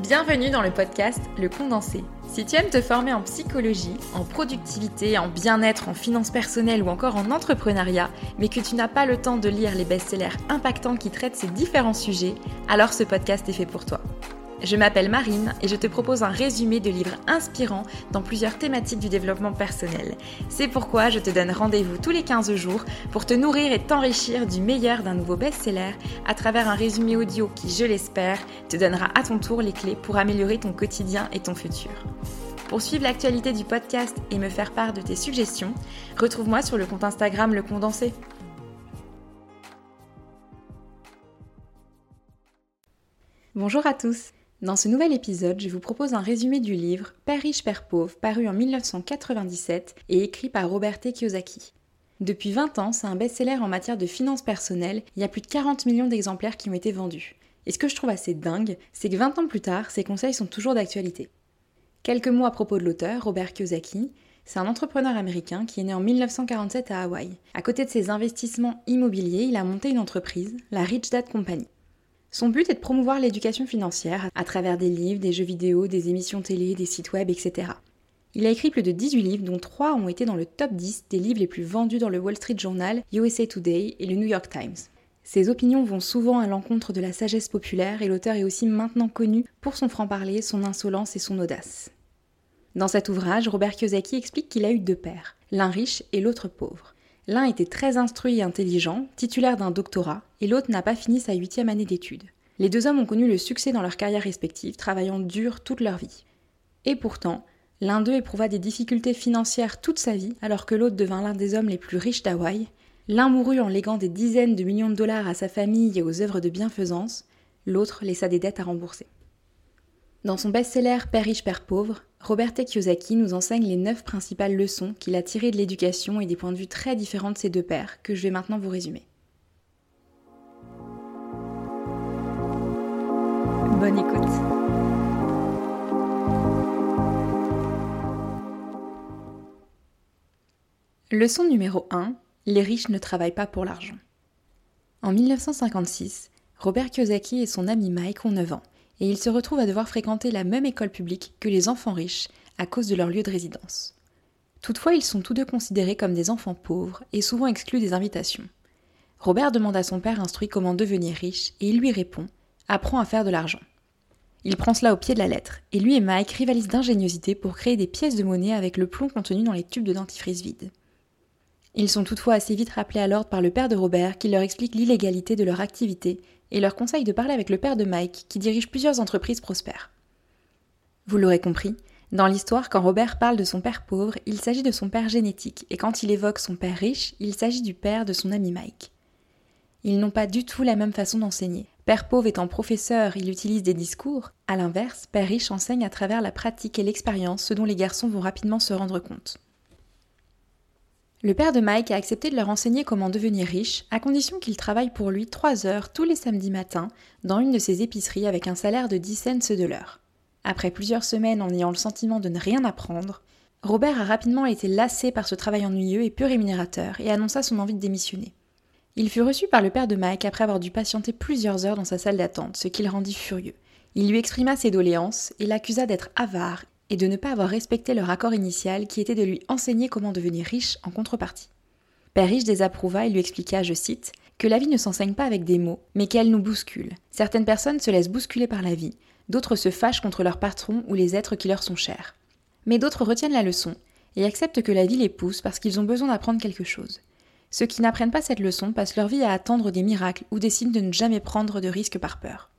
Bienvenue dans le podcast Le Condensé. Si tu aimes te former en psychologie, en productivité, en bien-être, en finances personnelles ou encore en entrepreneuriat, mais que tu n'as pas le temps de lire les best-sellers impactants qui traitent ces différents sujets, alors ce podcast est fait pour toi. Je m'appelle Marine et je te propose un résumé de livres inspirants dans plusieurs thématiques du développement personnel. C'est pourquoi je te donne rendez-vous tous les 15 jours pour te nourrir et t'enrichir du meilleur d'un nouveau best-seller à travers un résumé audio qui, je l'espère, te donnera à ton tour les clés pour améliorer ton quotidien et ton futur. Pour suivre l'actualité du podcast et me faire part de tes suggestions, retrouve-moi sur le compte Instagram Le Condensé. Bonjour à tous dans ce nouvel épisode, je vous propose un résumé du livre Père riche, Père pauvre, paru en 1997 et écrit par Robert T. Kiyosaki. Depuis 20 ans, c'est un best-seller en matière de finances personnelles, il y a plus de 40 millions d'exemplaires qui ont été vendus. Et ce que je trouve assez dingue, c'est que 20 ans plus tard, ces conseils sont toujours d'actualité. Quelques mots à propos de l'auteur, Robert Kiyosaki. C'est un entrepreneur américain qui est né en 1947 à Hawaï. À côté de ses investissements immobiliers, il a monté une entreprise, la Rich Dad Company. Son but est de promouvoir l'éducation financière à travers des livres, des jeux vidéo, des émissions télé, des sites web, etc. Il a écrit plus de 18 livres, dont 3 ont été dans le top 10 des livres les plus vendus dans le Wall Street Journal, USA Today et le New York Times. Ses opinions vont souvent à l'encontre de la sagesse populaire et l'auteur est aussi maintenant connu pour son franc-parler, son insolence et son audace. Dans cet ouvrage, Robert Kiyosaki explique qu'il a eu deux pères, l'un riche et l'autre pauvre. L'un était très instruit et intelligent, titulaire d'un doctorat, et l'autre n'a pas fini sa huitième année d'études. Les deux hommes ont connu le succès dans leurs carrières respectives, travaillant dur toute leur vie. Et pourtant, l'un d'eux éprouva des difficultés financières toute sa vie, alors que l'autre devint l'un des hommes les plus riches d'Hawaï. L'un mourut en léguant des dizaines de millions de dollars à sa famille et aux œuvres de bienfaisance, l'autre laissa des dettes à rembourser. Dans son best-seller Père riche, Père pauvre, Robert T. Kiyosaki nous enseigne les neuf principales leçons qu'il a tirées de l'éducation et des points de vue très différents de ses deux pères, que je vais maintenant vous résumer. Bonne écoute. Leçon numéro 1. Les riches ne travaillent pas pour l'argent. En 1956, Robert Kiyosaki et son ami Mike ont 9 ans et ils se retrouvent à devoir fréquenter la même école publique que les enfants riches à cause de leur lieu de résidence. Toutefois, ils sont tous deux considérés comme des enfants pauvres et souvent exclus des invitations. Robert demande à son père instruit comment devenir riche et il lui répond Apprends à faire de l'argent. Il prend cela au pied de la lettre et lui et Mike rivalisent d'ingéniosité pour créer des pièces de monnaie avec le plomb contenu dans les tubes de dentifrice vides. Ils sont toutefois assez vite rappelés à l'ordre par le père de Robert qui leur explique l'illégalité de leur activité et leur conseille de parler avec le père de Mike, qui dirige plusieurs entreprises prospères. Vous l'aurez compris, dans l'histoire, quand Robert parle de son père pauvre, il s'agit de son père génétique, et quand il évoque son père riche, il s'agit du père de son ami Mike. Ils n'ont pas du tout la même façon d'enseigner. Père pauvre étant professeur, il utilise des discours. À l'inverse, Père riche enseigne à travers la pratique et l'expérience, ce dont les garçons vont rapidement se rendre compte. Le père de Mike a accepté de leur enseigner comment devenir riche, à condition qu'il travaille pour lui 3 heures tous les samedis matins dans une de ses épiceries avec un salaire de 10 cents de l'heure. Après plusieurs semaines en ayant le sentiment de ne rien apprendre, Robert a rapidement été lassé par ce travail ennuyeux et peu rémunérateur et annonça son envie de démissionner. Il fut reçu par le père de Mike après avoir dû patienter plusieurs heures dans sa salle d'attente, ce qui le rendit furieux. Il lui exprima ses doléances et l'accusa d'être avare et de ne pas avoir respecté leur accord initial qui était de lui enseigner comment devenir riche en contrepartie. Père Riche désapprouva et lui expliqua, je cite, que la vie ne s'enseigne pas avec des mots, mais qu'elle nous bouscule. Certaines personnes se laissent bousculer par la vie, d'autres se fâchent contre leur patron ou les êtres qui leur sont chers. Mais d'autres retiennent la leçon et acceptent que la vie les pousse parce qu'ils ont besoin d'apprendre quelque chose. Ceux qui n'apprennent pas cette leçon passent leur vie à attendre des miracles ou décident de ne jamais prendre de risques par peur.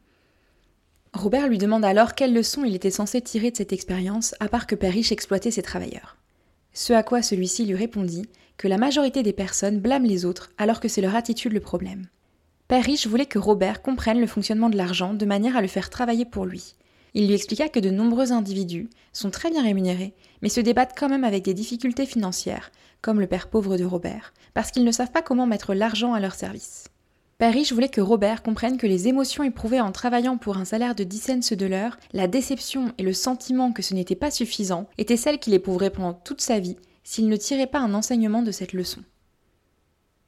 Robert lui demande alors quelle leçon il était censé tirer de cette expérience, à part que Père Riche exploitait ses travailleurs. Ce à quoi celui-ci lui répondit que la majorité des personnes blâment les autres alors que c'est leur attitude le problème. Père Riche voulait que Robert comprenne le fonctionnement de l'argent de manière à le faire travailler pour lui. Il lui expliqua que de nombreux individus sont très bien rémunérés, mais se débattent quand même avec des difficultés financières, comme le père pauvre de Robert, parce qu'ils ne savent pas comment mettre l'argent à leur service. Père voulait que Robert comprenne que les émotions éprouvées en travaillant pour un salaire de 10 cents de l'heure, la déception et le sentiment que ce n'était pas suffisant, étaient celles qu'il éprouverait pendant toute sa vie s'il ne tirait pas un enseignement de cette leçon.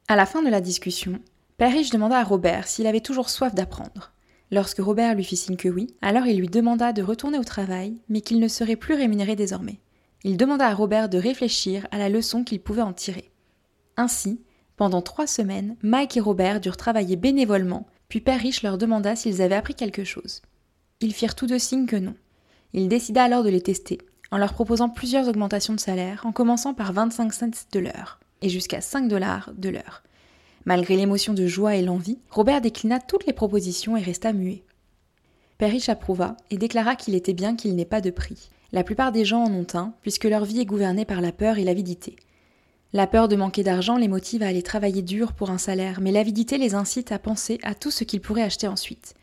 À la fin de la discussion, Père demanda à Robert s'il avait toujours soif d'apprendre. Lorsque Robert lui fit signe que oui, alors il lui demanda de retourner au travail, mais qu'il ne serait plus rémunéré désormais. Il demanda à Robert de réfléchir à la leçon qu'il pouvait en tirer. Ainsi, pendant trois semaines, Mike et Robert durent travailler bénévolement, puis Père Riche leur demanda s'ils avaient appris quelque chose. Ils firent tous deux signe que non. Il décida alors de les tester, en leur proposant plusieurs augmentations de salaire, en commençant par 25 cents de l'heure, et jusqu'à 5 dollars de l'heure. Malgré l'émotion de joie et l'envie, Robert déclina toutes les propositions et resta muet. Perrich approuva et déclara qu'il était bien qu'il n'ait pas de prix. La plupart des gens en ont un, puisque leur vie est gouvernée par la peur et l'avidité. La peur de manquer d'argent les motive à aller travailler dur pour un salaire, mais l'avidité les incite à penser à tout ce qu'ils pourraient acheter ensuite.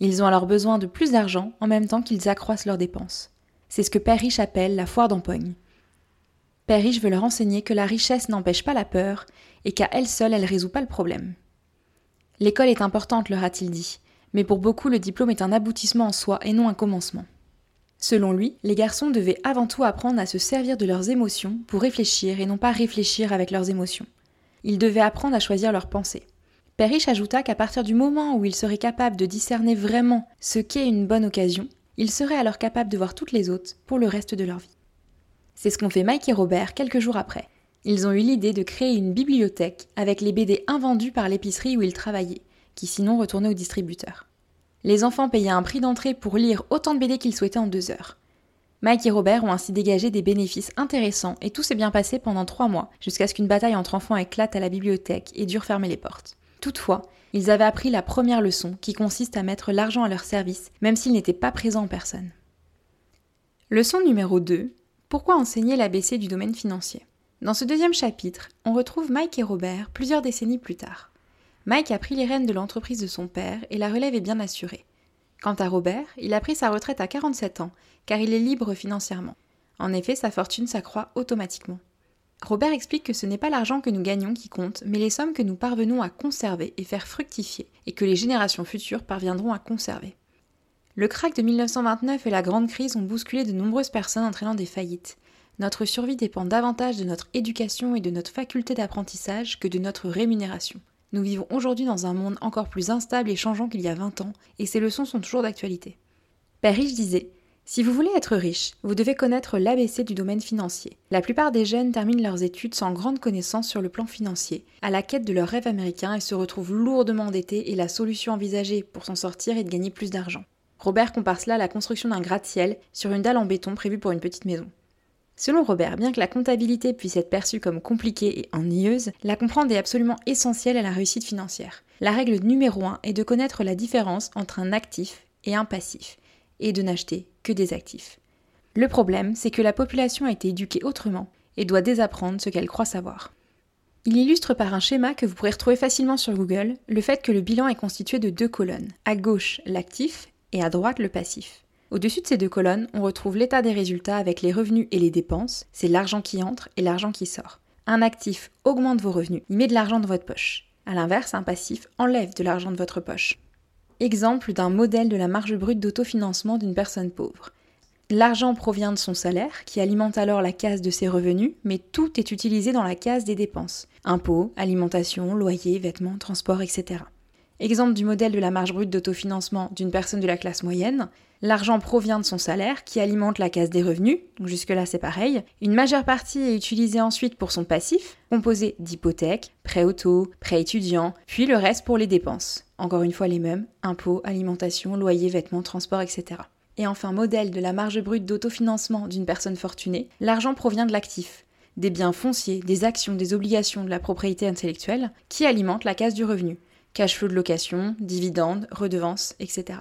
Ils ont alors besoin de plus d'argent en même temps qu'ils accroissent leurs dépenses. C'est ce que Père Riche appelle la foire d'empoigne. Père Riche veut leur enseigner que la richesse n'empêche pas la peur et qu'à elle seule elle résout pas le problème. L'école est importante, leur a-t-il dit, mais pour beaucoup le diplôme est un aboutissement en soi et non un commencement. Selon lui, les garçons devaient avant tout apprendre à se servir de leurs émotions pour réfléchir et non pas réfléchir avec leurs émotions. Ils devaient apprendre à choisir leurs pensées. Père Riche ajouta qu'à partir du moment où ils seraient capables de discerner vraiment ce qu'est une bonne occasion, ils seraient alors capables de voir toutes les autres pour le reste de leur vie. C'est ce qu'ont fait Mike et Robert quelques jours après. Ils ont eu l'idée de créer une bibliothèque avec les BD invendus par l'épicerie où ils travaillaient, qui sinon retournaient au distributeur. Les enfants payaient un prix d'entrée pour lire autant de BD qu'ils souhaitaient en deux heures. Mike et Robert ont ainsi dégagé des bénéfices intéressants et tout s'est bien passé pendant trois mois, jusqu'à ce qu'une bataille entre enfants éclate à la bibliothèque et dure fermer les portes. Toutefois, ils avaient appris la première leçon qui consiste à mettre l'argent à leur service, même s'ils n'étaient pas présents en personne. Leçon numéro 2 pourquoi enseigner l'ABC du domaine financier? Dans ce deuxième chapitre, on retrouve Mike et Robert plusieurs décennies plus tard. Mike a pris les rênes de l'entreprise de son père et la relève est bien assurée. Quant à Robert, il a pris sa retraite à 47 ans, car il est libre financièrement. En effet, sa fortune s'accroît automatiquement. Robert explique que ce n'est pas l'argent que nous gagnons qui compte, mais les sommes que nous parvenons à conserver et faire fructifier, et que les générations futures parviendront à conserver. Le crack de 1929 et la grande crise ont bousculé de nombreuses personnes entraînant des faillites. Notre survie dépend davantage de notre éducation et de notre faculté d'apprentissage que de notre rémunération. Nous vivons aujourd'hui dans un monde encore plus instable et changeant qu'il y a 20 ans, et ces leçons sont toujours d'actualité. Père Riche disait Si vous voulez être riche, vous devez connaître l'ABC du domaine financier. La plupart des jeunes terminent leurs études sans grande connaissance sur le plan financier, à la quête de leur rêve américain et se retrouvent lourdement endettés et la solution envisagée pour s'en sortir est de gagner plus d'argent. Robert compare cela à la construction d'un gratte-ciel sur une dalle en béton prévue pour une petite maison. Selon Robert, bien que la comptabilité puisse être perçue comme compliquée et ennuyeuse, la comprendre est absolument essentielle à la réussite financière. La règle numéro 1 est de connaître la différence entre un actif et un passif, et de n'acheter que des actifs. Le problème, c'est que la population a été éduquée autrement et doit désapprendre ce qu'elle croit savoir. Il illustre par un schéma que vous pourrez retrouver facilement sur Google le fait que le bilan est constitué de deux colonnes. À gauche, l'actif et à droite le passif. Au-dessus de ces deux colonnes, on retrouve l'état des résultats avec les revenus et les dépenses, c'est l'argent qui entre et l'argent qui sort. Un actif augmente vos revenus, il met de l'argent dans votre poche. A l'inverse, un passif enlève de l'argent de votre poche. Exemple d'un modèle de la marge brute d'autofinancement d'une personne pauvre. L'argent provient de son salaire, qui alimente alors la case de ses revenus, mais tout est utilisé dans la case des dépenses. Impôts, alimentation, loyer, vêtements, transport, etc. Exemple du modèle de la marge brute d'autofinancement d'une personne de la classe moyenne, l'argent provient de son salaire qui alimente la case des revenus, donc jusque-là c'est pareil. Une majeure partie est utilisée ensuite pour son passif, composé d'hypothèques, prêts auto, prêts étudiants, puis le reste pour les dépenses. Encore une fois les mêmes, impôts, alimentation, loyer, vêtements, transport, etc. Et enfin, modèle de la marge brute d'autofinancement d'une personne fortunée, l'argent provient de l'actif, des biens fonciers, des actions, des obligations de la propriété intellectuelle, qui alimentent la case du revenu cash flow de location, dividendes, redevances, etc.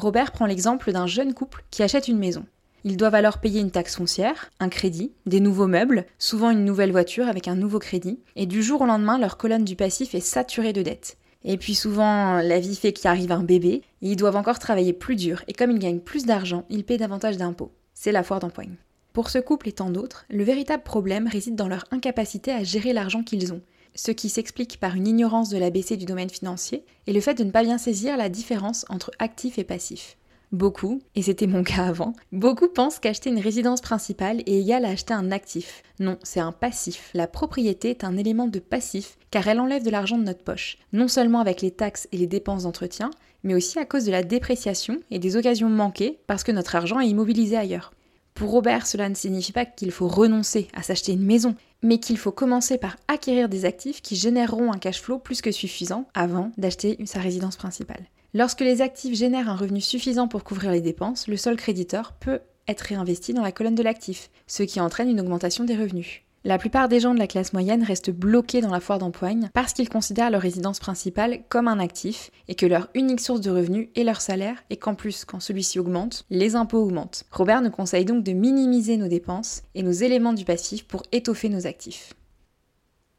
Robert prend l'exemple d'un jeune couple qui achète une maison. Ils doivent alors payer une taxe foncière, un crédit, des nouveaux meubles, souvent une nouvelle voiture avec un nouveau crédit, et du jour au lendemain, leur colonne du passif est saturée de dettes. Et puis souvent, la vie fait qu'il arrive un bébé, ils doivent encore travailler plus dur, et comme ils gagnent plus d'argent, ils paient davantage d'impôts. C'est la foire d'empoigne. Pour ce couple et tant d'autres, le véritable problème réside dans leur incapacité à gérer l'argent qu'ils ont, ce qui s'explique par une ignorance de l'ABC du domaine financier et le fait de ne pas bien saisir la différence entre actif et passif. Beaucoup, et c'était mon cas avant, beaucoup pensent qu'acheter une résidence principale est égal à acheter un actif. Non, c'est un passif. La propriété est un élément de passif car elle enlève de l'argent de notre poche, non seulement avec les taxes et les dépenses d'entretien, mais aussi à cause de la dépréciation et des occasions manquées parce que notre argent est immobilisé ailleurs. Pour Robert, cela ne signifie pas qu'il faut renoncer à s'acheter une maison, mais qu'il faut commencer par acquérir des actifs qui généreront un cash flow plus que suffisant avant d'acheter sa résidence principale. Lorsque les actifs génèrent un revenu suffisant pour couvrir les dépenses, le seul créditeur peut être réinvesti dans la colonne de l'actif, ce qui entraîne une augmentation des revenus. La plupart des gens de la classe moyenne restent bloqués dans la foire d'empoigne parce qu'ils considèrent leur résidence principale comme un actif et que leur unique source de revenus est leur salaire et qu'en plus, quand celui-ci augmente, les impôts augmentent. Robert nous conseille donc de minimiser nos dépenses et nos éléments du passif pour étoffer nos actifs.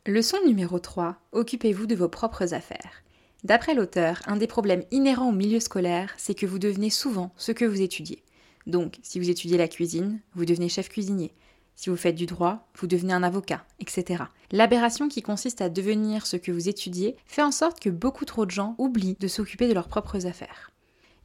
Leçon numéro 3. Occupez-vous de vos propres affaires. D'après l'auteur, un des problèmes inhérents au milieu scolaire, c'est que vous devenez souvent ce que vous étudiez. Donc, si vous étudiez la cuisine, vous devenez chef cuisinier. Si vous faites du droit, vous devenez un avocat, etc. L'aberration qui consiste à devenir ce que vous étudiez fait en sorte que beaucoup trop de gens oublient de s'occuper de leurs propres affaires.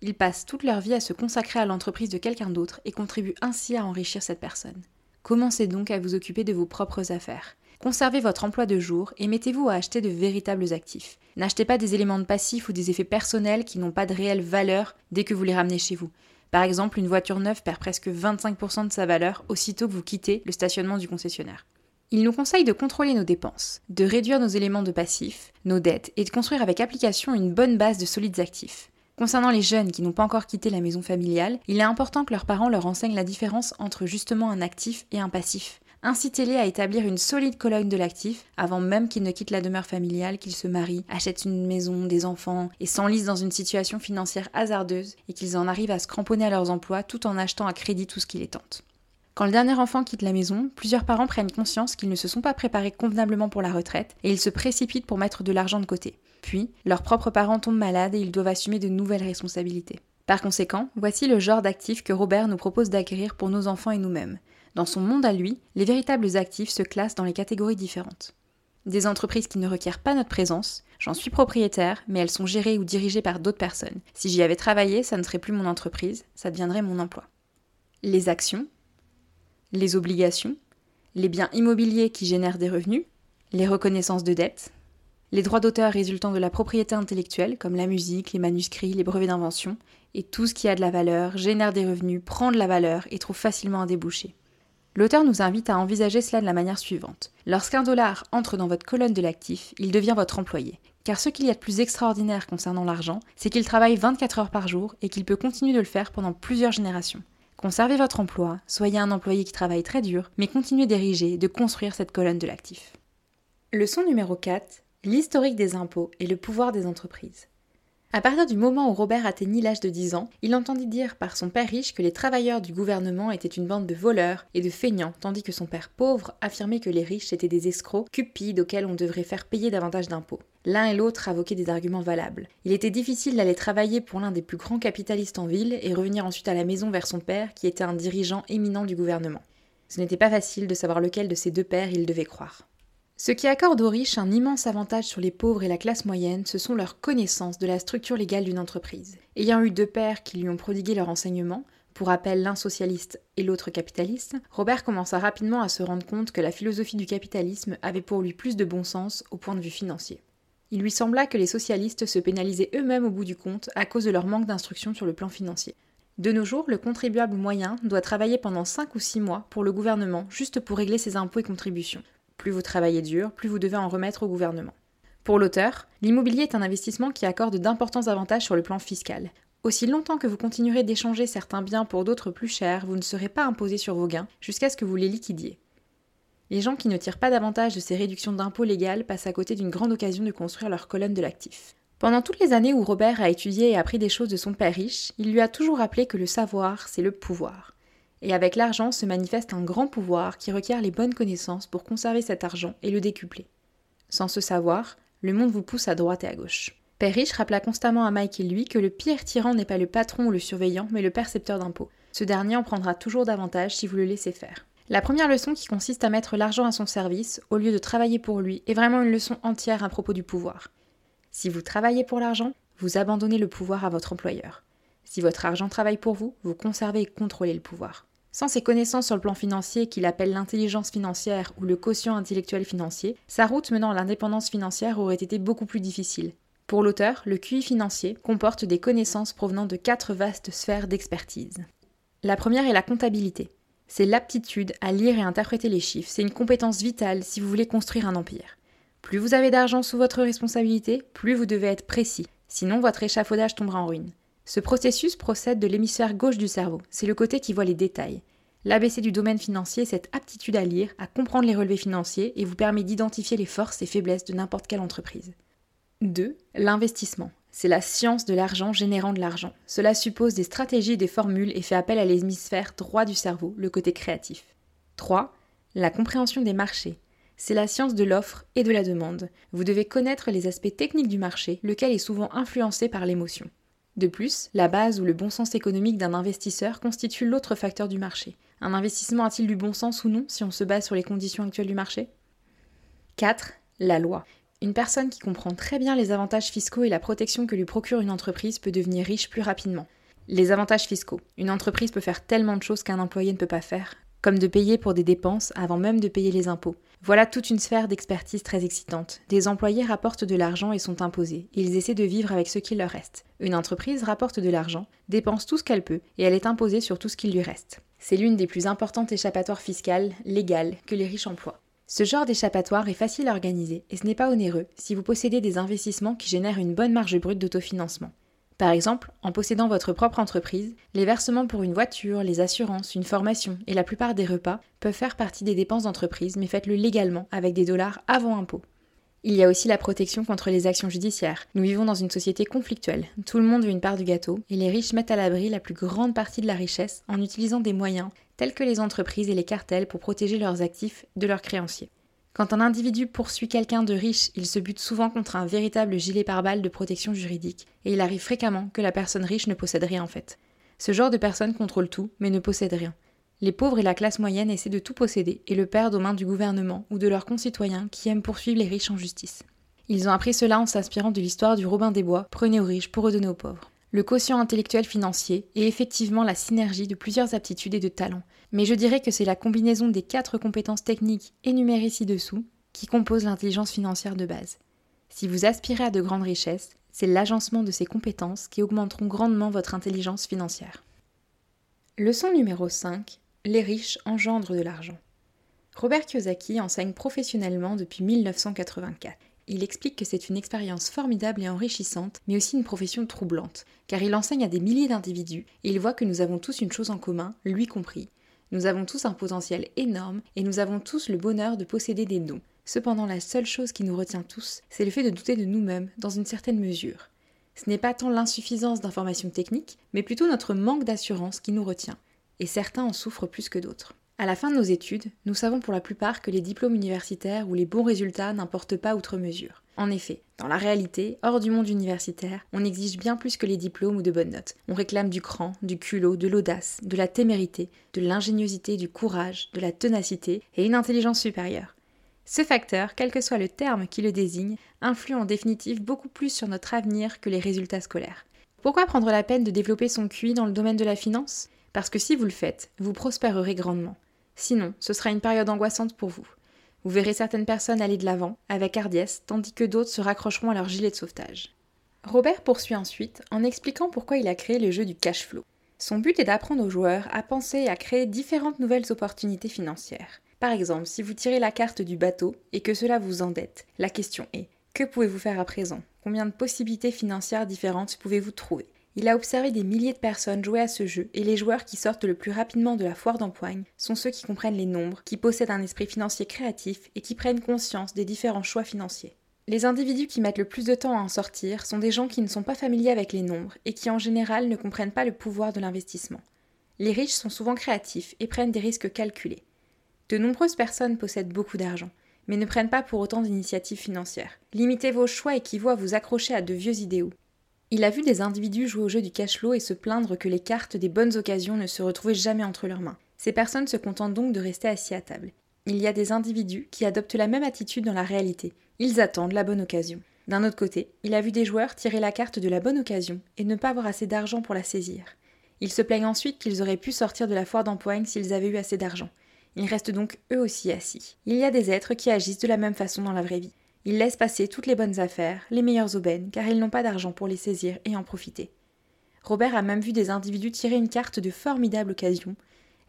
Ils passent toute leur vie à se consacrer à l'entreprise de quelqu'un d'autre et contribuent ainsi à enrichir cette personne. Commencez donc à vous occuper de vos propres affaires. Conservez votre emploi de jour et mettez-vous à acheter de véritables actifs. N'achetez pas des éléments de passif ou des effets personnels qui n'ont pas de réelle valeur dès que vous les ramenez chez vous. Par exemple, une voiture neuve perd presque 25% de sa valeur aussitôt que vous quittez le stationnement du concessionnaire. Il nous conseille de contrôler nos dépenses, de réduire nos éléments de passif, nos dettes et de construire avec application une bonne base de solides actifs. Concernant les jeunes qui n'ont pas encore quitté la maison familiale, il est important que leurs parents leur enseignent la différence entre justement un actif et un passif. Incitez-les à établir une solide colonne de l'actif avant même qu'ils ne quittent la demeure familiale, qu'ils se marient, achètent une maison, des enfants et s'enlisent dans une situation financière hasardeuse et qu'ils en arrivent à se cramponner à leurs emplois tout en achetant à crédit tout ce qui les tente. Quand le dernier enfant quitte la maison, plusieurs parents prennent conscience qu'ils ne se sont pas préparés convenablement pour la retraite et ils se précipitent pour mettre de l'argent de côté. Puis, leurs propres parents tombent malades et ils doivent assumer de nouvelles responsabilités. Par conséquent, voici le genre d'actifs que Robert nous propose d'acquérir pour nos enfants et nous-mêmes. Dans son monde à lui, les véritables actifs se classent dans les catégories différentes. Des entreprises qui ne requièrent pas notre présence, j'en suis propriétaire, mais elles sont gérées ou dirigées par d'autres personnes. Si j'y avais travaillé, ça ne serait plus mon entreprise, ça deviendrait mon emploi. Les actions, les obligations, les biens immobiliers qui génèrent des revenus, les reconnaissances de dettes, les droits d'auteur résultant de la propriété intellectuelle, comme la musique, les manuscrits, les brevets d'invention, et tout ce qui a de la valeur, génère des revenus, prend de la valeur et trouve facilement un débouché. L'auteur nous invite à envisager cela de la manière suivante. Lorsqu'un dollar entre dans votre colonne de l'actif, il devient votre employé. Car ce qu'il y a de plus extraordinaire concernant l'argent, c'est qu'il travaille 24 heures par jour et qu'il peut continuer de le faire pendant plusieurs générations. Conservez votre emploi, soyez un employé qui travaille très dur, mais continuez d'ériger de construire cette colonne de l'actif. Leçon numéro 4. L'historique des impôts et le pouvoir des entreprises. À partir du moment où Robert atteignit l'âge de 10 ans, il entendit dire par son père riche que les travailleurs du gouvernement étaient une bande de voleurs et de feignants, tandis que son père pauvre affirmait que les riches étaient des escrocs cupides auxquels on devrait faire payer davantage d'impôts. L'un et l'autre invoquaient des arguments valables. Il était difficile d'aller travailler pour l'un des plus grands capitalistes en ville et revenir ensuite à la maison vers son père qui était un dirigeant éminent du gouvernement. Ce n'était pas facile de savoir lequel de ces deux pères il devait croire. Ce qui accorde aux riches un immense avantage sur les pauvres et la classe moyenne, ce sont leurs connaissances de la structure légale d'une entreprise. Ayant eu deux pères qui lui ont prodigué leur enseignement, pour rappel l'un socialiste et l'autre capitaliste, Robert commença rapidement à se rendre compte que la philosophie du capitalisme avait pour lui plus de bon sens au point de vue financier. Il lui sembla que les socialistes se pénalisaient eux-mêmes au bout du compte à cause de leur manque d'instruction sur le plan financier. De nos jours, le contribuable moyen doit travailler pendant 5 ou 6 mois pour le gouvernement juste pour régler ses impôts et contributions. Plus vous travaillez dur, plus vous devez en remettre au gouvernement. Pour l'auteur, l'immobilier est un investissement qui accorde d'importants avantages sur le plan fiscal. Aussi longtemps que vous continuerez d'échanger certains biens pour d'autres plus chers, vous ne serez pas imposé sur vos gains jusqu'à ce que vous les liquidiez. Les gens qui ne tirent pas davantage de ces réductions d'impôts légales passent à côté d'une grande occasion de construire leur colonne de l'actif. Pendant toutes les années où Robert a étudié et appris des choses de son père riche, il lui a toujours rappelé que le savoir, c'est le pouvoir. Et avec l'argent se manifeste un grand pouvoir qui requiert les bonnes connaissances pour conserver cet argent et le décupler. Sans ce savoir, le monde vous pousse à droite et à gauche. Père Riche rappela constamment à Mike et lui que le pire tyran n'est pas le patron ou le surveillant, mais le percepteur d'impôts. Ce dernier en prendra toujours davantage si vous le laissez faire. La première leçon qui consiste à mettre l'argent à son service, au lieu de travailler pour lui, est vraiment une leçon entière à propos du pouvoir. Si vous travaillez pour l'argent, vous abandonnez le pouvoir à votre employeur. Si votre argent travaille pour vous, vous conservez et contrôlez le pouvoir. Sans ses connaissances sur le plan financier qu'il appelle l'intelligence financière ou le quotient intellectuel financier, sa route menant à l'indépendance financière aurait été beaucoup plus difficile. Pour l'auteur, le QI financier comporte des connaissances provenant de quatre vastes sphères d'expertise. La première est la comptabilité. C'est l'aptitude à lire et interpréter les chiffres. C'est une compétence vitale si vous voulez construire un empire. Plus vous avez d'argent sous votre responsabilité, plus vous devez être précis, sinon votre échafaudage tombera en ruine. Ce processus procède de l'hémisphère gauche du cerveau, c'est le côté qui voit les détails. L'ABC du domaine financier, cette aptitude à lire, à comprendre les relevés financiers et vous permet d'identifier les forces et faiblesses de n'importe quelle entreprise. 2. L'investissement. C'est la science de l'argent générant de l'argent. Cela suppose des stratégies et des formules et fait appel à l'hémisphère droit du cerveau, le côté créatif. 3. La compréhension des marchés c'est la science de l'offre et de la demande. Vous devez connaître les aspects techniques du marché, lequel est souvent influencé par l'émotion. De plus, la base ou le bon sens économique d'un investisseur constitue l'autre facteur du marché. Un investissement a-t-il du bon sens ou non si on se base sur les conditions actuelles du marché? 4. La loi. Une personne qui comprend très bien les avantages fiscaux et la protection que lui procure une entreprise peut devenir riche plus rapidement. Les avantages fiscaux. Une entreprise peut faire tellement de choses qu'un employé ne peut pas faire, comme de payer pour des dépenses avant même de payer les impôts. Voilà toute une sphère d'expertise très excitante. Des employés rapportent de l'argent et sont imposés. Ils essaient de vivre avec ce qu'il leur reste. Une entreprise rapporte de l'argent, dépense tout ce qu'elle peut et elle est imposée sur tout ce qui lui reste. C'est l'une des plus importantes échappatoires fiscales, légales, que les riches emploient. Ce genre d'échappatoire est facile à organiser et ce n'est pas onéreux si vous possédez des investissements qui génèrent une bonne marge brute d'autofinancement. Par exemple, en possédant votre propre entreprise, les versements pour une voiture, les assurances, une formation et la plupart des repas peuvent faire partie des dépenses d'entreprise, mais faites-le légalement avec des dollars avant impôt. Il y a aussi la protection contre les actions judiciaires. Nous vivons dans une société conflictuelle. Tout le monde veut une part du gâteau et les riches mettent à l'abri la plus grande partie de la richesse en utilisant des moyens tels que les entreprises et les cartels pour protéger leurs actifs de leurs créanciers. Quand un individu poursuit quelqu'un de riche, il se bute souvent contre un véritable gilet pare-balles de protection juridique, et il arrive fréquemment que la personne riche ne possède rien en fait. Ce genre de personne contrôle tout, mais ne possède rien. Les pauvres et la classe moyenne essaient de tout posséder et le perdent aux mains du gouvernement ou de leurs concitoyens qui aiment poursuivre les riches en justice. Ils ont appris cela en s'inspirant de l'histoire du Robin des Bois, prenez aux riches pour redonner aux pauvres. Le quotient intellectuel financier est effectivement la synergie de plusieurs aptitudes et de talents, mais je dirais que c'est la combinaison des quatre compétences techniques énumérées ci-dessous qui composent l'intelligence financière de base. Si vous aspirez à de grandes richesses, c'est l'agencement de ces compétences qui augmenteront grandement votre intelligence financière. Leçon numéro 5. Les riches engendrent de l'argent. Robert Kiyosaki enseigne professionnellement depuis 1984 il explique que c'est une expérience formidable et enrichissante, mais aussi une profession troublante, car il enseigne à des milliers d'individus et il voit que nous avons tous une chose en commun, lui compris. Nous avons tous un potentiel énorme et nous avons tous le bonheur de posséder des dons. Cependant, la seule chose qui nous retient tous, c'est le fait de douter de nous-mêmes dans une certaine mesure. Ce n'est pas tant l'insuffisance d'informations techniques, mais plutôt notre manque d'assurance qui nous retient. Et certains en souffrent plus que d'autres. À la fin de nos études, nous savons pour la plupart que les diplômes universitaires ou les bons résultats n'importent pas outre mesure. En effet, dans la réalité, hors du monde universitaire, on exige bien plus que les diplômes ou de bonnes notes. On réclame du cran, du culot, de l'audace, de la témérité, de l'ingéniosité, du courage, de la ténacité et une intelligence supérieure. Ce facteur, quel que soit le terme qui le désigne, influe en définitive beaucoup plus sur notre avenir que les résultats scolaires. Pourquoi prendre la peine de développer son QI dans le domaine de la finance? Parce que si vous le faites, vous prospérerez grandement. Sinon, ce sera une période angoissante pour vous. Vous verrez certaines personnes aller de l'avant, avec hardiesse, tandis que d'autres se raccrocheront à leur gilet de sauvetage. Robert poursuit ensuite en expliquant pourquoi il a créé le jeu du cash flow. Son but est d'apprendre aux joueurs à penser et à créer différentes nouvelles opportunités financières. Par exemple, si vous tirez la carte du bateau et que cela vous endette, la question est que pouvez-vous faire à présent? Combien de possibilités financières différentes pouvez-vous trouver? Il a observé des milliers de personnes jouer à ce jeu et les joueurs qui sortent le plus rapidement de la foire d'empoigne sont ceux qui comprennent les nombres, qui possèdent un esprit financier créatif et qui prennent conscience des différents choix financiers. Les individus qui mettent le plus de temps à en sortir sont des gens qui ne sont pas familiers avec les nombres et qui en général ne comprennent pas le pouvoir de l'investissement. Les riches sont souvent créatifs et prennent des risques calculés. De nombreuses personnes possèdent beaucoup d'argent, mais ne prennent pas pour autant d'initiatives financières. Limiter vos choix équivaut à vous accrocher à de vieux idéaux, il a vu des individus jouer au jeu du cash flow et se plaindre que les cartes des bonnes occasions ne se retrouvaient jamais entre leurs mains. Ces personnes se contentent donc de rester assis à table. Il y a des individus qui adoptent la même attitude dans la réalité. Ils attendent la bonne occasion. D'un autre côté, il a vu des joueurs tirer la carte de la bonne occasion et ne pas avoir assez d'argent pour la saisir. Il se plaignent ensuite qu'ils auraient pu sortir de la foire d'empoigne s'ils avaient eu assez d'argent. Ils restent donc eux aussi assis. Il y a des êtres qui agissent de la même façon dans la vraie vie. Ils laissent passer toutes les bonnes affaires, les meilleures aubaines, car ils n'ont pas d'argent pour les saisir et en profiter. Robert a même vu des individus tirer une carte de formidable occasion,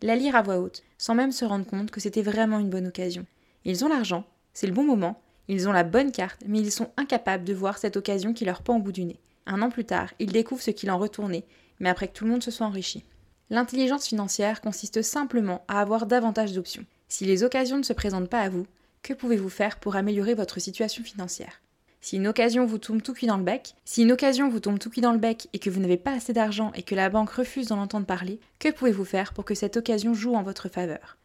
la lire à voix haute, sans même se rendre compte que c'était vraiment une bonne occasion. Ils ont l'argent, c'est le bon moment, ils ont la bonne carte, mais ils sont incapables de voir cette occasion qui leur pend au bout du nez. Un an plus tard, ils découvrent ce qu'il en retournait, mais après que tout le monde se soit enrichi. L'intelligence financière consiste simplement à avoir davantage d'options. Si les occasions ne se présentent pas à vous, que pouvez-vous faire pour améliorer votre situation financière? Si une occasion vous tombe tout cuit dans le bec, si une occasion vous tombe tout cuit dans le bec et que vous n'avez pas assez d'argent et que la banque refuse d'en entendre parler, que pouvez-vous faire pour que cette occasion joue en votre faveur?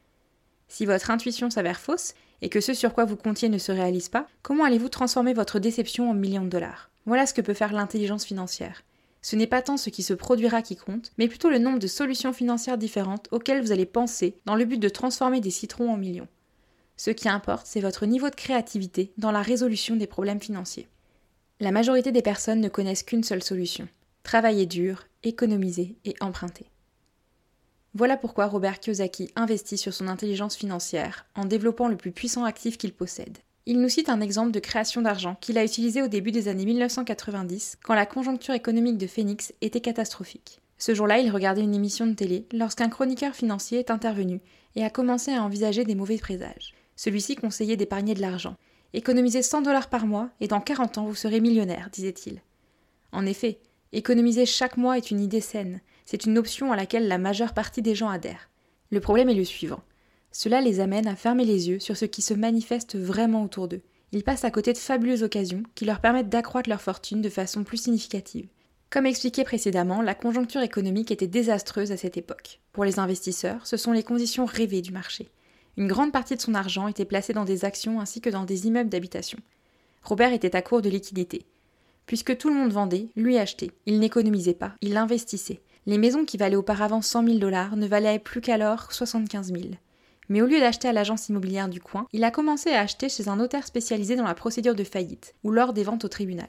Si votre intuition s'avère fausse et que ce sur quoi vous comptiez ne se réalise pas, comment allez-vous transformer votre déception en millions de dollars? Voilà ce que peut faire l'intelligence financière. Ce n'est pas tant ce qui se produira qui compte, mais plutôt le nombre de solutions financières différentes auxquelles vous allez penser dans le but de transformer des citrons en millions. Ce qui importe, c'est votre niveau de créativité dans la résolution des problèmes financiers. La majorité des personnes ne connaissent qu'une seule solution travailler dur, économiser et emprunter. Voilà pourquoi Robert Kiyosaki investit sur son intelligence financière en développant le plus puissant actif qu'il possède. Il nous cite un exemple de création d'argent qu'il a utilisé au début des années 1990 quand la conjoncture économique de Phoenix était catastrophique. Ce jour-là, il regardait une émission de télé lorsqu'un chroniqueur financier est intervenu et a commencé à envisager des mauvais présages. Celui-ci conseillait d'épargner de l'argent. Économisez 100 dollars par mois et dans 40 ans vous serez millionnaire, disait-il. En effet, économiser chaque mois est une idée saine. C'est une option à laquelle la majeure partie des gens adhèrent. Le problème est le suivant. Cela les amène à fermer les yeux sur ce qui se manifeste vraiment autour d'eux. Ils passent à côté de fabuleuses occasions qui leur permettent d'accroître leur fortune de façon plus significative. Comme expliqué précédemment, la conjoncture économique était désastreuse à cette époque. Pour les investisseurs, ce sont les conditions rêvées du marché. Une grande partie de son argent était placée dans des actions ainsi que dans des immeubles d'habitation. Robert était à court de liquidités. Puisque tout le monde vendait, lui achetait. Il n'économisait pas, il investissait. Les maisons qui valaient auparavant 100 000 dollars ne valaient plus qu'alors 75 000. Mais au lieu d'acheter à l'agence immobilière du coin, il a commencé à acheter chez un notaire spécialisé dans la procédure de faillite, ou lors des ventes au tribunal.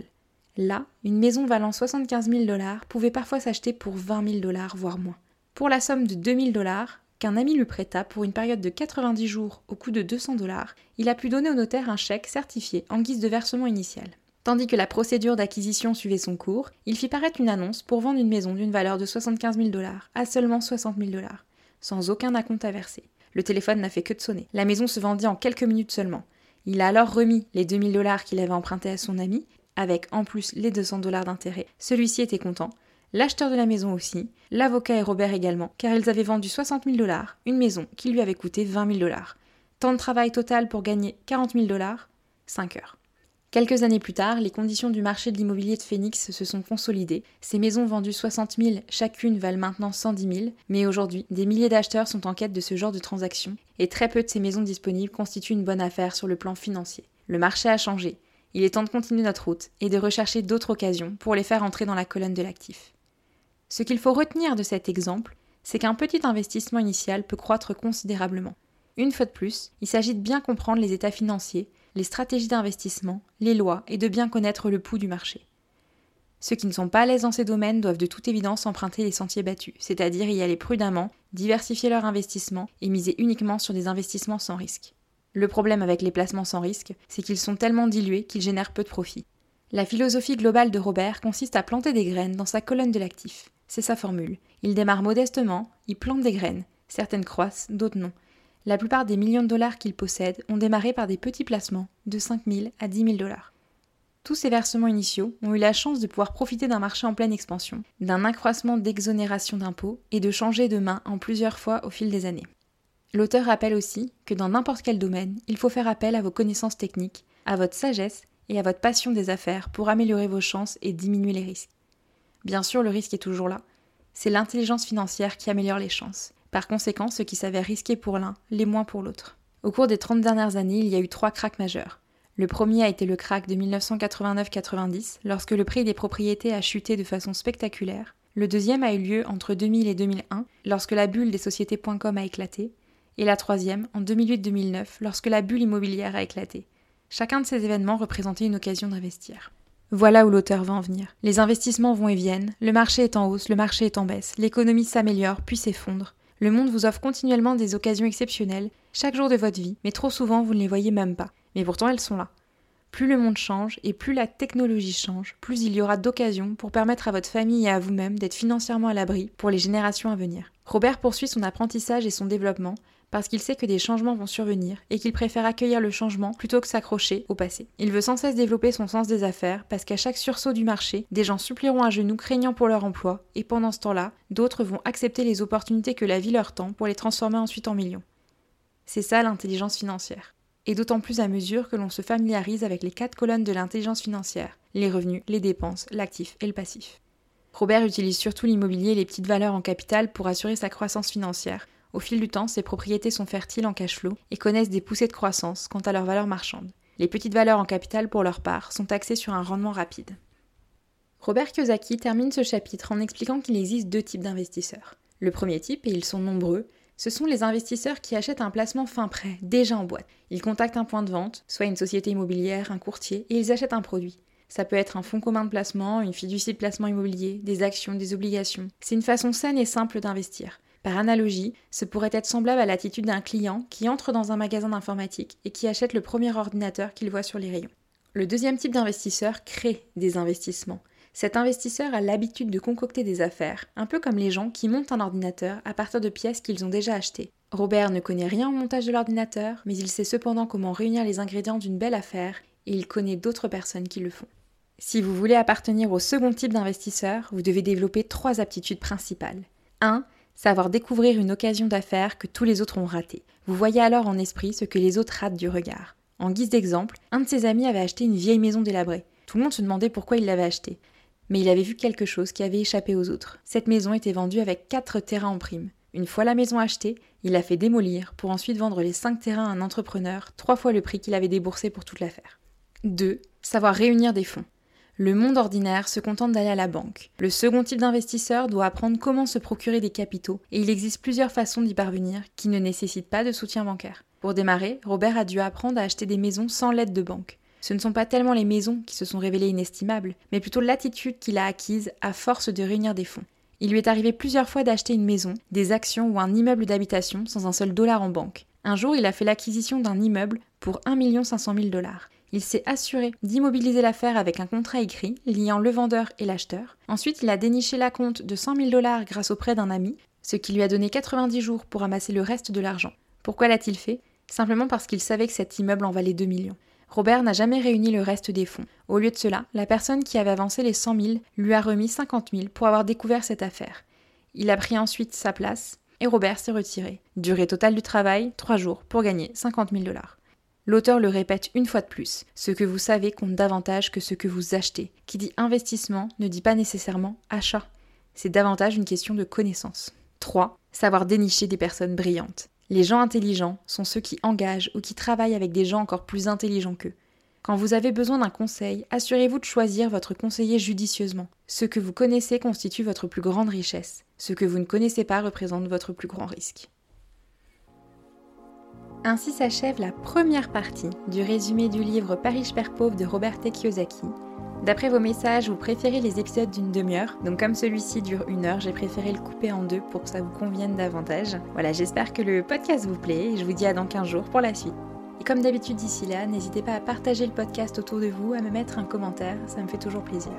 Là, une maison valant 75 000 dollars pouvait parfois s'acheter pour 20 000 dollars, voire moins. Pour la somme de 2 000 dollars, qu'un ami lui prêta pour une période de 90 jours au coût de 200 dollars, il a pu donner au notaire un chèque certifié en guise de versement initial. Tandis que la procédure d'acquisition suivait son cours, il fit paraître une annonce pour vendre une maison d'une valeur de 75 000 dollars à seulement 60 000 dollars, sans aucun acompte à verser. Le téléphone n'a fait que de sonner. La maison se vendit en quelques minutes seulement. Il a alors remis les 2000 dollars qu'il avait empruntés à son ami, avec en plus les 200 dollars d'intérêt. Celui-ci était content, l'acheteur de la maison aussi, l'avocat et Robert également, car ils avaient vendu 60 000 dollars, une maison qui lui avait coûté 20 000 dollars. Temps de travail total pour gagner 40 000 dollars 5 heures. Quelques années plus tard, les conditions du marché de l'immobilier de Phoenix se sont consolidées. Ces maisons vendues 60 000 chacune valent maintenant 110 000, mais aujourd'hui, des milliers d'acheteurs sont en quête de ce genre de transactions, et très peu de ces maisons disponibles constituent une bonne affaire sur le plan financier. Le marché a changé. Il est temps de continuer notre route et de rechercher d'autres occasions pour les faire entrer dans la colonne de l'actif. Ce qu'il faut retenir de cet exemple, c'est qu'un petit investissement initial peut croître considérablement. Une fois de plus, il s'agit de bien comprendre les états financiers, les stratégies d'investissement, les lois et de bien connaître le pouls du marché. Ceux qui ne sont pas à l'aise dans ces domaines doivent de toute évidence emprunter les sentiers battus, c'est-à-dire y aller prudemment, diversifier leur investissement et miser uniquement sur des investissements sans risque. Le problème avec les placements sans risque, c'est qu'ils sont tellement dilués qu'ils génèrent peu de profit. La philosophie globale de Robert consiste à planter des graines dans sa colonne de l'actif. C'est sa formule. Il démarre modestement, il plante des graines. Certaines croissent, d'autres non. La plupart des millions de dollars qu'il possède ont démarré par des petits placements de 5 000 à 10 000 dollars. Tous ces versements initiaux ont eu la chance de pouvoir profiter d'un marché en pleine expansion, d'un accroissement d'exonération d'impôts et de changer de main en plusieurs fois au fil des années. L'auteur rappelle aussi que dans n'importe quel domaine, il faut faire appel à vos connaissances techniques, à votre sagesse et à votre passion des affaires pour améliorer vos chances et diminuer les risques. Bien sûr, le risque est toujours là. C'est l'intelligence financière qui améliore les chances. Par conséquent, ce qui s'avère risqué pour l'un, l'est moins pour l'autre. Au cours des 30 dernières années, il y a eu trois cracks majeurs. Le premier a été le crack de 1989-90, lorsque le prix des propriétés a chuté de façon spectaculaire. Le deuxième a eu lieu entre 2000 et 2001, lorsque la bulle des sociétés.com a éclaté. Et la troisième, en 2008-2009, lorsque la bulle immobilière a éclaté. Chacun de ces événements représentait une occasion d'investir. Voilà où l'auteur va en venir. Les investissements vont et viennent, le marché est en hausse, le marché est en baisse, l'économie s'améliore puis s'effondre. Le monde vous offre continuellement des occasions exceptionnelles, chaque jour de votre vie, mais trop souvent vous ne les voyez même pas. Mais pourtant elles sont là. Plus le monde change et plus la technologie change, plus il y aura d'occasions pour permettre à votre famille et à vous-même d'être financièrement à l'abri pour les générations à venir. Robert poursuit son apprentissage et son développement parce qu'il sait que des changements vont survenir et qu'il préfère accueillir le changement plutôt que s'accrocher au passé. Il veut sans cesse développer son sens des affaires parce qu'à chaque sursaut du marché, des gens supplieront à genoux craignant pour leur emploi et pendant ce temps-là, d'autres vont accepter les opportunités que la vie leur tend pour les transformer ensuite en millions. C'est ça l'intelligence financière. Et d'autant plus à mesure que l'on se familiarise avec les quatre colonnes de l'intelligence financière, les revenus, les dépenses, l'actif et le passif. Robert utilise surtout l'immobilier et les petites valeurs en capital pour assurer sa croissance financière, au fil du temps, ces propriétés sont fertiles en cash flow et connaissent des poussées de croissance quant à leur valeur marchande. Les petites valeurs en capital, pour leur part, sont axées sur un rendement rapide. Robert Kiyosaki termine ce chapitre en expliquant qu'il existe deux types d'investisseurs. Le premier type, et ils sont nombreux, ce sont les investisseurs qui achètent un placement fin prêt, déjà en boîte. Ils contactent un point de vente, soit une société immobilière, un courtier, et ils achètent un produit. Ça peut être un fonds commun de placement, une fiducie de placement immobilier, des actions, des obligations. C'est une façon saine et simple d'investir. Par analogie, ce pourrait être semblable à l'attitude d'un client qui entre dans un magasin d'informatique et qui achète le premier ordinateur qu'il voit sur les rayons. Le deuxième type d'investisseur crée des investissements. Cet investisseur a l'habitude de concocter des affaires, un peu comme les gens qui montent un ordinateur à partir de pièces qu'ils ont déjà achetées. Robert ne connaît rien au montage de l'ordinateur, mais il sait cependant comment réunir les ingrédients d'une belle affaire, et il connaît d'autres personnes qui le font. Si vous voulez appartenir au second type d'investisseur, vous devez développer trois aptitudes principales. 1 savoir découvrir une occasion d'affaires que tous les autres ont ratée. Vous voyez alors en esprit ce que les autres ratent du regard. En guise d'exemple, un de ses amis avait acheté une vieille maison délabrée. Tout le monde se demandait pourquoi il l'avait achetée. Mais il avait vu quelque chose qui avait échappé aux autres. Cette maison était vendue avec 4 terrains en prime. Une fois la maison achetée, il l'a fait démolir pour ensuite vendre les 5 terrains à un entrepreneur, trois fois le prix qu'il avait déboursé pour toute l'affaire. 2. Savoir réunir des fonds. Le monde ordinaire se contente d'aller à la banque. Le second type d'investisseur doit apprendre comment se procurer des capitaux, et il existe plusieurs façons d'y parvenir qui ne nécessitent pas de soutien bancaire. Pour démarrer, Robert a dû apprendre à acheter des maisons sans l'aide de banque. Ce ne sont pas tellement les maisons qui se sont révélées inestimables, mais plutôt l'attitude qu'il a acquise à force de réunir des fonds. Il lui est arrivé plusieurs fois d'acheter une maison, des actions ou un immeuble d'habitation sans un seul dollar en banque. Un jour, il a fait l'acquisition d'un immeuble pour 1 500 000 dollars il s'est assuré d'immobiliser l'affaire avec un contrat écrit liant le vendeur et l'acheteur. Ensuite, il a déniché la compte de 100 000 dollars grâce au prêt d'un ami, ce qui lui a donné 90 jours pour amasser le reste de l'argent. Pourquoi l'a-t-il fait? Simplement parce qu'il savait que cet immeuble en valait 2 millions. Robert n'a jamais réuni le reste des fonds. Au lieu de cela, la personne qui avait avancé les 100 000 lui a remis 50 000 pour avoir découvert cette affaire. Il a pris ensuite sa place et Robert s'est retiré. Durée totale du travail, 3 jours pour gagner 50 000 dollars. L'auteur le répète une fois de plus, ce que vous savez compte davantage que ce que vous achetez. Qui dit investissement ne dit pas nécessairement achat. C'est davantage une question de connaissance. 3. Savoir dénicher des personnes brillantes. Les gens intelligents sont ceux qui engagent ou qui travaillent avec des gens encore plus intelligents qu'eux. Quand vous avez besoin d'un conseil, assurez-vous de choisir votre conseiller judicieusement. Ce que vous connaissez constitue votre plus grande richesse. Ce que vous ne connaissez pas représente votre plus grand risque. Ainsi s'achève la première partie du résumé du livre Paris Père pauvre de Robert Kiyosaki. D'après vos messages, vous préférez les épisodes d'une demi-heure, donc comme celui-ci dure une heure, j'ai préféré le couper en deux pour que ça vous convienne davantage. Voilà, j'espère que le podcast vous plaît et je vous dis à dans 15 jours pour la suite. Et comme d'habitude d'ici là, n'hésitez pas à partager le podcast autour de vous, à me mettre un commentaire, ça me fait toujours plaisir.